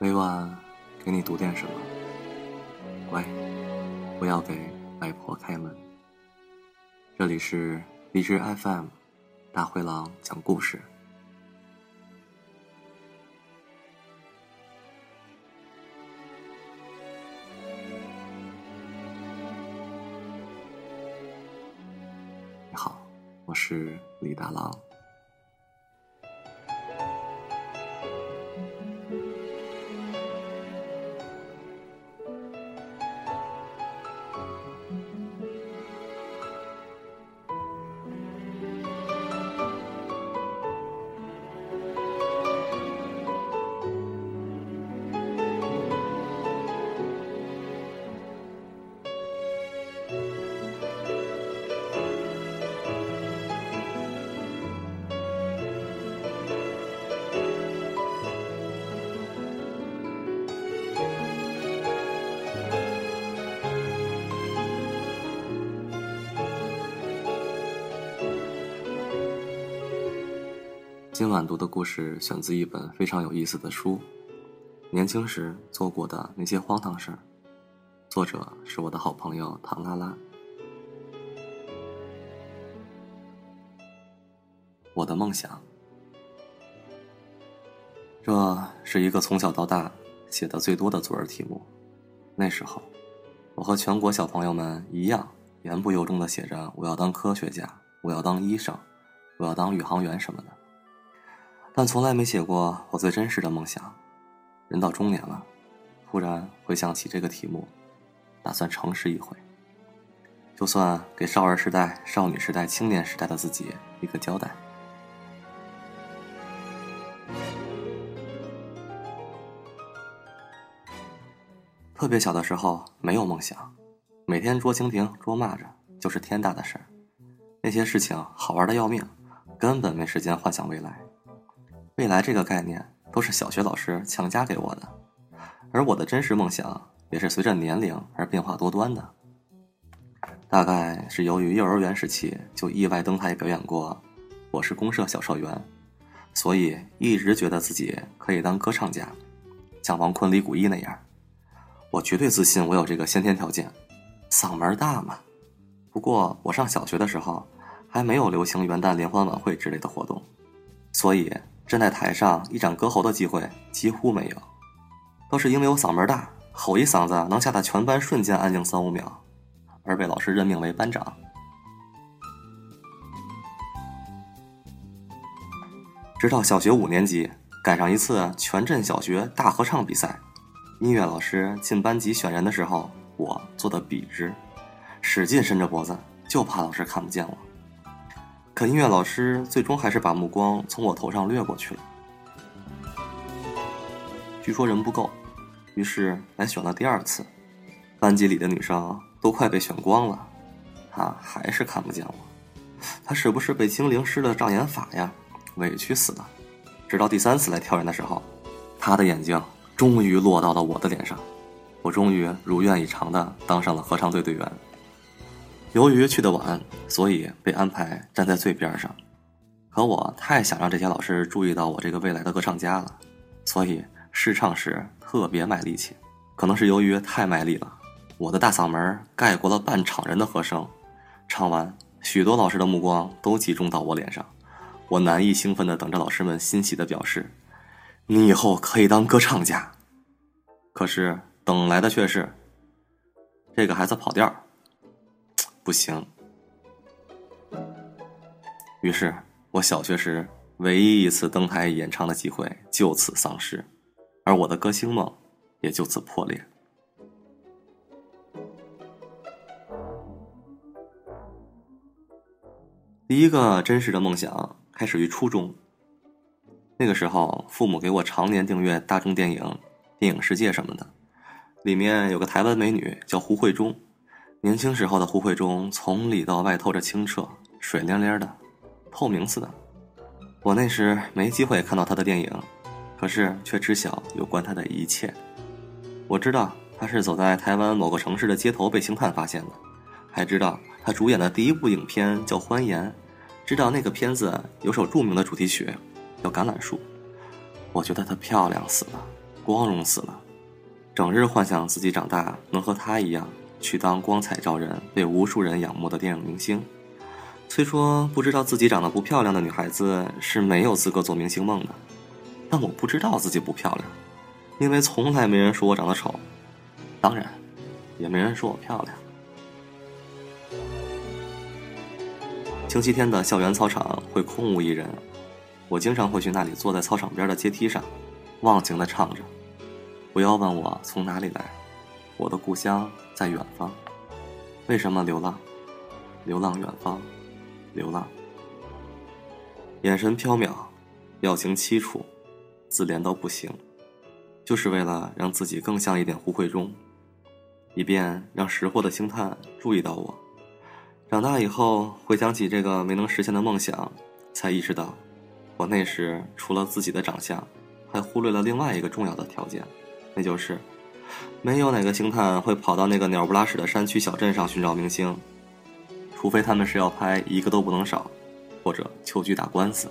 每晚给你读点什么？喂，不要给外婆开门。这里是荔枝 FM，大灰狼讲故事。你好，我是李大郎。今晚读的故事选自一本非常有意思的书，《年轻时做过的那些荒唐事儿》，作者是我的好朋友唐拉拉。我的梦想，这是一个从小到大写的最多的作文题目。那时候，我和全国小朋友们一样，言不由衷的写着：“我要当科学家，我要当医生，我要当宇航员什么的。”但从来没写过我最真实的梦想。人到中年了，忽然回想起这个题目，打算诚实一回，就算给少儿时代、少女时代、青年时代的自己一个交代。特别小的时候没有梦想，每天捉蜻蜓、捉蚂蚱就是天大的事儿，那些事情好玩的要命，根本没时间幻想未来。未来这个概念都是小学老师强加给我的，而我的真实梦想也是随着年龄而变化多端的。大概是由于幼儿园时期就意外登台表演过《我是公社小社员》，所以一直觉得自己可以当歌唱家，像王坤、李谷一那样。我绝对自信我有这个先天条件，嗓门大嘛。不过我上小学的时候还没有流行元旦联欢晚会之类的活动，所以。站在台上一展歌喉的机会几乎没有，都是因为我嗓门大，吼一嗓子能吓得全班瞬间安静三五秒，而被老师任命为班长。直到小学五年级赶上一次全镇小学大合唱比赛，音乐老师进班级选人的时候，我坐的笔直，使劲伸着脖子，就怕老师看不见我。可音乐老师最终还是把目光从我头上掠过去了。据说人不够，于是来选了第二次。班级里的女生都快被选光了，他还是看不见我。他是不是被精灵施了障眼法呀？委屈死了。直到第三次来挑人的时候，他的眼睛终于落到了我的脸上，我终于如愿以偿的当上了合唱队队员。由于去的晚，所以被安排站在最边上。可我太想让这些老师注意到我这个未来的歌唱家了，所以试唱时特别卖力气。可能是由于太卖力了，我的大嗓门盖过了半场人的和声。唱完，许多老师的目光都集中到我脸上，我难以兴奋地等着老师们欣喜的表示：“你以后可以当歌唱家。”可是等来的却是这个孩子跑调。不行，于是我小学时唯一一次登台演唱的机会就此丧失，而我的歌星梦也就此破裂。第一个真实的梦想开始于初中，那个时候父母给我常年订阅大众电影、电影世界什么的，里面有个台湾美女叫胡慧中。年轻时候的胡慧中，从里到外透着清澈、水灵灵的，透明似的。我那时没机会看到她的电影，可是却知晓有关她的一切。我知道她是走在台湾某个城市的街头被星探发现的，还知道她主演的第一部影片叫《欢颜》，知道那个片子有首著名的主题曲叫《橄榄树》。我觉得她漂亮死了，光荣死了，整日幻想自己长大能和她一样去当光彩照人、被无数人仰慕的电影明星。虽说不知道自己长得不漂亮的女孩子是没有资格做明星梦的，但我不知道自己不漂亮，因为从来没人说我长得丑，当然，也没人说我漂亮。星期天的校园操场会空无一人，我经常会去那里坐在操场边的阶梯上，忘情的唱着：“不要问我从哪里来，我的故乡在远方。为什么流浪？流浪远方，流浪。眼神飘渺，表情凄楚，自怜到不行，就是为了让自己更像一点胡慧中，以便让识货的星探注意到我。”长大以后，回想起这个没能实现的梦想，才意识到，我那时除了自己的长相，还忽略了另外一个重要的条件，那就是，没有哪个星探会跑到那个鸟不拉屎的山区小镇上寻找明星，除非他们是要拍一个都不能少，或者求剧打官司。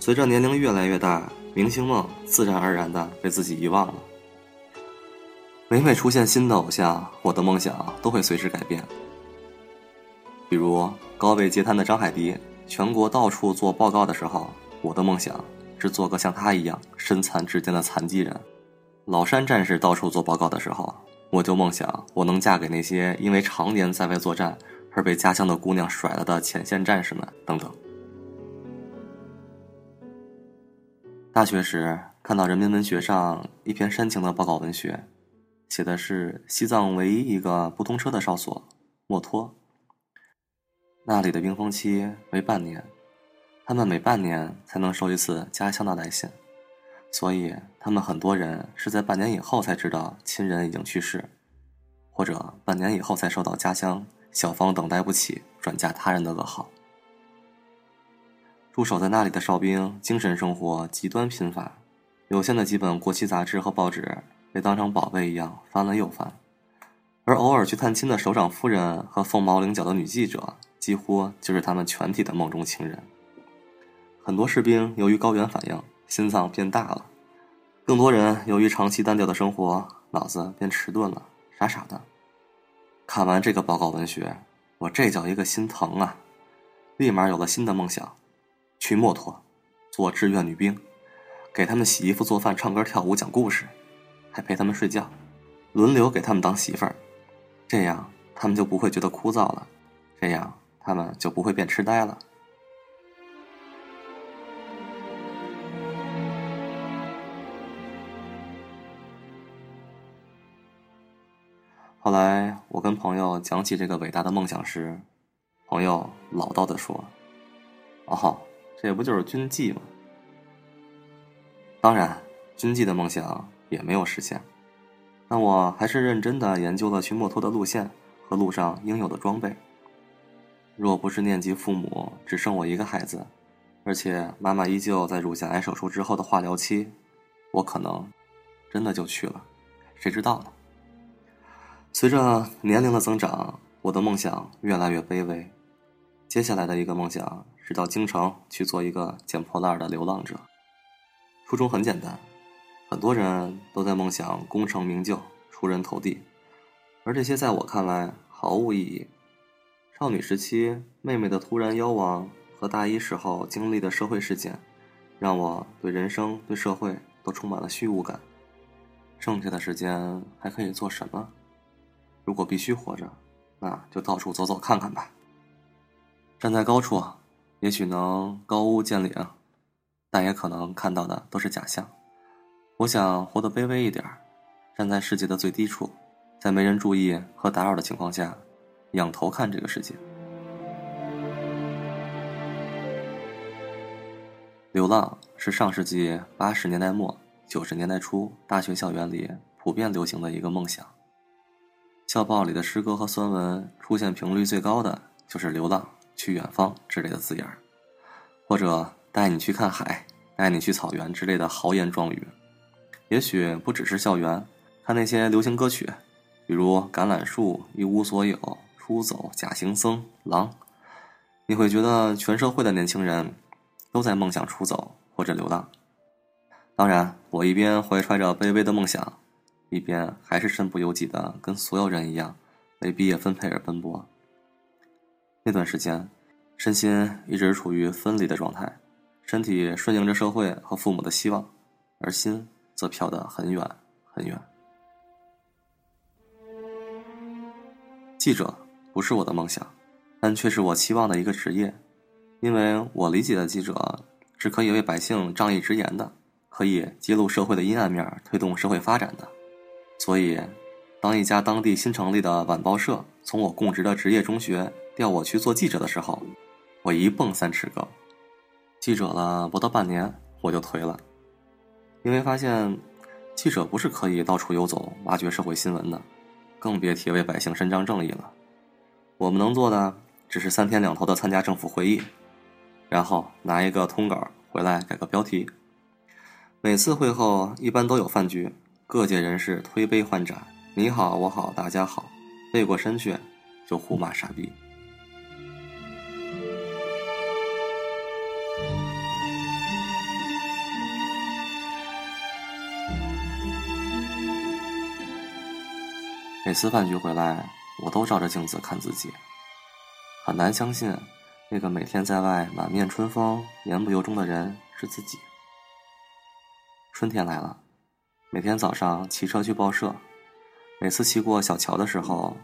随着年龄越来越大，明星梦自然而然的被自己遗忘了。每每出现新的偶像，我的梦想都会随之改变。比如高位截瘫的张海迪，全国到处做报告的时候，我的梦想是做个像他一样身残志坚的残疾人。老山战士到处做报告的时候，我就梦想我能嫁给那些因为常年在外作战而被家乡的姑娘甩了的前线战士们等等。大学时看到人民文学上一篇煽情的报告文学，写的是西藏唯一一个不通车的哨所墨脱。那里的冰封期为半年，他们每半年才能收一次家乡的来信，所以他们很多人是在半年以后才知道亲人已经去世，或者半年以后才收到家乡小芳等待不起转嫁他人的噩耗。驻守在那里的哨兵精神生活极端贫乏，有限的几本国旗杂志和报纸被当成宝贝一样翻了又翻，而偶尔去探亲的首长夫人和凤毛麟角的女记者。几乎就是他们全体的梦中情人。很多士兵由于高原反应，心脏变大了；更多人由于长期单调的生活，脑子变迟钝了，傻傻的。看完这个报告文学，我这叫一个心疼啊！立马有了新的梦想，去墨脱做志愿女兵，给他们洗衣服、做饭、唱歌、跳舞、讲故事，还陪他们睡觉，轮流给他们当媳妇儿，这样他们就不会觉得枯燥了。这样。他们就不会变痴呆了。后来我跟朋友讲起这个伟大的梦想时，朋友老道的说：“哦，这不就是军纪吗？”当然，军纪的梦想也没有实现，但我还是认真的研究了去墨脱的路线和路上应有的装备。若不是念及父母只剩我一个孩子，而且妈妈依旧在乳腺癌手术之后的化疗期，我可能真的就去了，谁知道呢？随着年龄的增长，我的梦想越来越卑微。接下来的一个梦想是到京城去做一个捡破烂的流浪者。初衷很简单，很多人都在梦想功成名就、出人头地，而这些在我看来毫无意义。少女时期，妹妹的突然夭亡和大一时候经历的社会事件，让我对人生、对社会都充满了虚无感。剩下的时间还可以做什么？如果必须活着，那就到处走走看看吧。站在高处，也许能高屋建瓴，但也可能看到的都是假象。我想活得卑微一点，站在世界的最低处，在没人注意和打扰的情况下。仰头看这个世界，流浪是上世纪八十年代末九十年代初大学校园里普遍流行的一个梦想。校报里的诗歌和酸文出现频率最高的就是“流浪”“去远方”之类的字眼儿，或者“带你去看海”“带你去草原”之类的豪言壮语。也许不只是校园，看那些流行歌曲，比如《橄榄树》《一无所有》。出走、假行僧、狼，你会觉得全社会的年轻人都在梦想出走或者流浪。当然，我一边怀揣着卑微的梦想，一边还是身不由己的跟所有人一样，为毕业分配而奔波。那段时间，身心一直处于分离的状态，身体顺应着社会和父母的希望，而心则飘得很远很远。记者不是我的梦想，但却是我期望的一个职业，因为我理解的记者是可以为百姓仗义直言的。可以揭露社会的阴暗面，推动社会发展的。所以，当一家当地新成立的晚报社从我供职的职业中学调我去做记者的时候，我一蹦三尺高。记者了不到半年，我就颓了，因为发现记者不是可以到处游走挖掘社会新闻的，更别提为百姓伸张正义了。我们能做的只是三天两头的参加政府会议，然后拿一个通稿回来改个标题。每次会后一般都有饭局，各界人士推杯换盏，你好我好大家好，背过身去就互骂傻逼。每次饭局回来，我都照着镜子看自己，很难相信，那个每天在外满面春风、言不由衷的人是自己。春天来了，每天早上骑车去报社，每次骑过小桥的时候，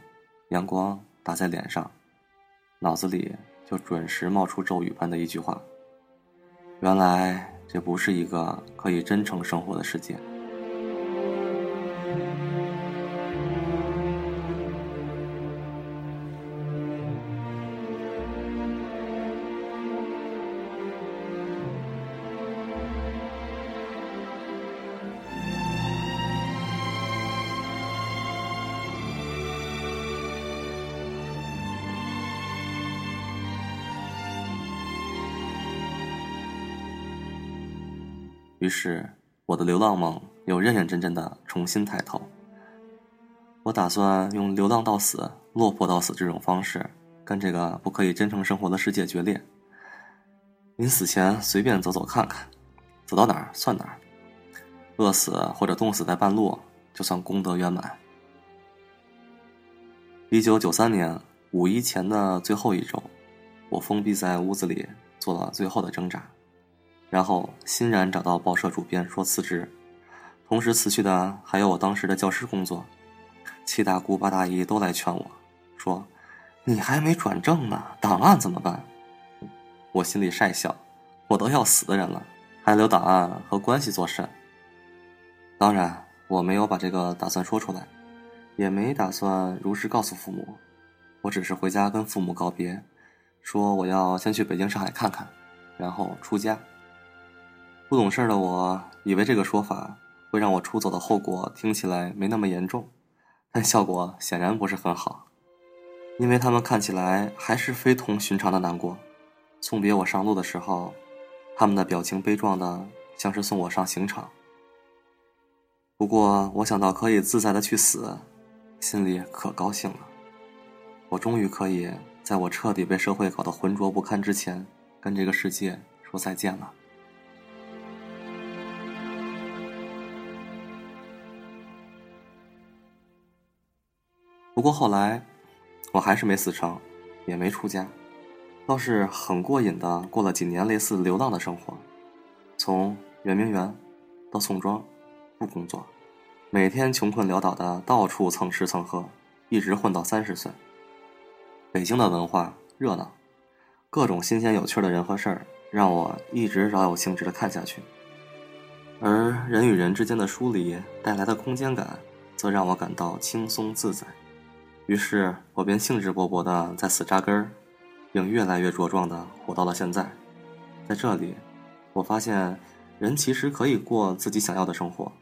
阳光打在脸上，脑子里就准时冒出咒语般的一句话：原来这不是一个可以真诚生活的世界。于是，我的流浪梦又认认真真的重新抬头。我打算用流浪到死、落魄到死这种方式，跟这个不可以真诚生活的世界决裂。临死前随便走走看看，走到哪儿算哪儿，饿死或者冻死在半路，就算功德圆满。一九九三年五一前的最后一周，我封闭在屋子里，做了最后的挣扎。然后欣然找到报社主编说辞职，同时辞去的还有我当时的教师工作。七大姑八大姨都来劝我，说：“你还没转正呢，档案怎么办？”我心里晒笑，我都要死的人了，还留档案和关系做甚？当然，我没有把这个打算说出来，也没打算如实告诉父母。我只是回家跟父母告别，说我要先去北京、上海看看，然后出家。不懂事的我，以为这个说法会让我出走的后果听起来没那么严重，但效果显然不是很好，因为他们看起来还是非同寻常的难过。送别我上路的时候，他们的表情悲壮的像是送我上刑场。不过我想到可以自在的去死，心里可高兴了。我终于可以在我彻底被社会搞得浑浊不堪之前，跟这个世界说再见了。不过后来，我还是没死成，也没出家，倒是很过瘾的过了几年类似流浪的生活，从圆明园到宋庄，不工作，每天穷困潦倒的到处蹭吃蹭喝，一直混到三十岁。北京的文化热闹，各种新鲜有趣的人和事儿，让我一直饶有兴致的看下去。而人与人之间的疏离带来的空间感，则让我感到轻松自在。于是我便兴致勃勃地在此扎根儿，并越来越茁壮地活到了现在。在这里，我发现人其实可以过自己想要的生活，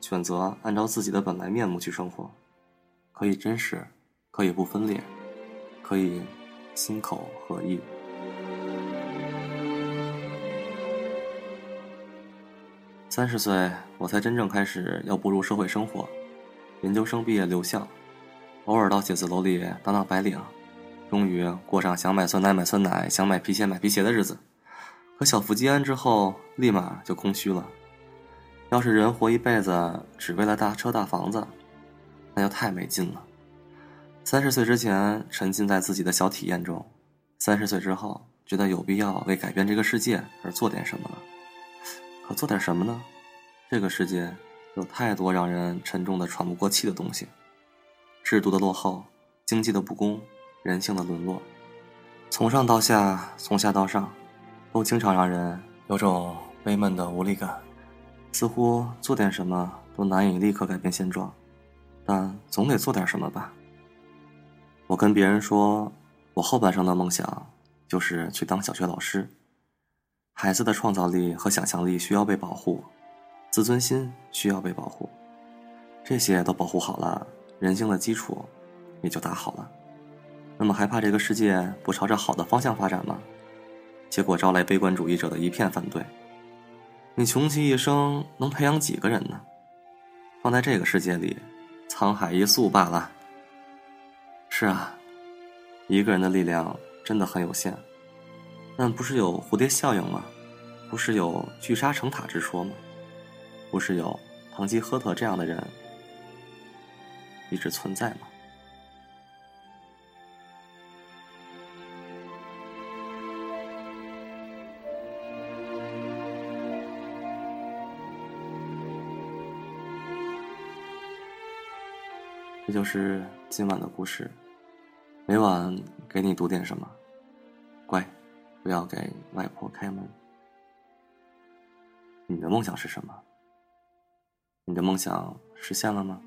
选择按照自己的本来面目去生活，可以真实，可以不分裂，可以心口合一。三十岁，我才真正开始要步入社会生活，研究生毕业留校。偶尔到写字楼里当当白领，终于过上想买酸奶买酸奶，想买皮鞋买皮鞋的日子。可小富即安之后，立马就空虚了。要是人活一辈子只为了大车大房子，那就太没劲了。三十岁之前沉浸在自己的小体验中，三十岁之后觉得有必要为改变这个世界而做点什么了。可做点什么呢？这个世界有太多让人沉重的喘不过气的东西：制度的落后、经济的不公、人性的沦落。从上到下，从下到上，都经常让人有种悲闷的无力感。似乎做点什么都难以立刻改变现状，但总得做点什么吧。我跟别人说，我后半生的梦想就是去当小学老师。孩子的创造力和想象力需要被保护，自尊心需要被保护，这些都保护好了，人性的基础也就打好了。那么还怕这个世界不朝着好的方向发展吗？结果招来悲观主义者的一片反对。你穷其一生能培养几个人呢？放在这个世界里，沧海一粟罢了。是啊，一个人的力量真的很有限。但不是有蝴蝶效应吗？不是有聚沙成塔之说吗？不是有堂吉诃德这样的人一直存在吗？这就是今晚的故事，每晚给你读点什么，乖，不要给外婆开门。你的梦想是什么？你的梦想实现了吗？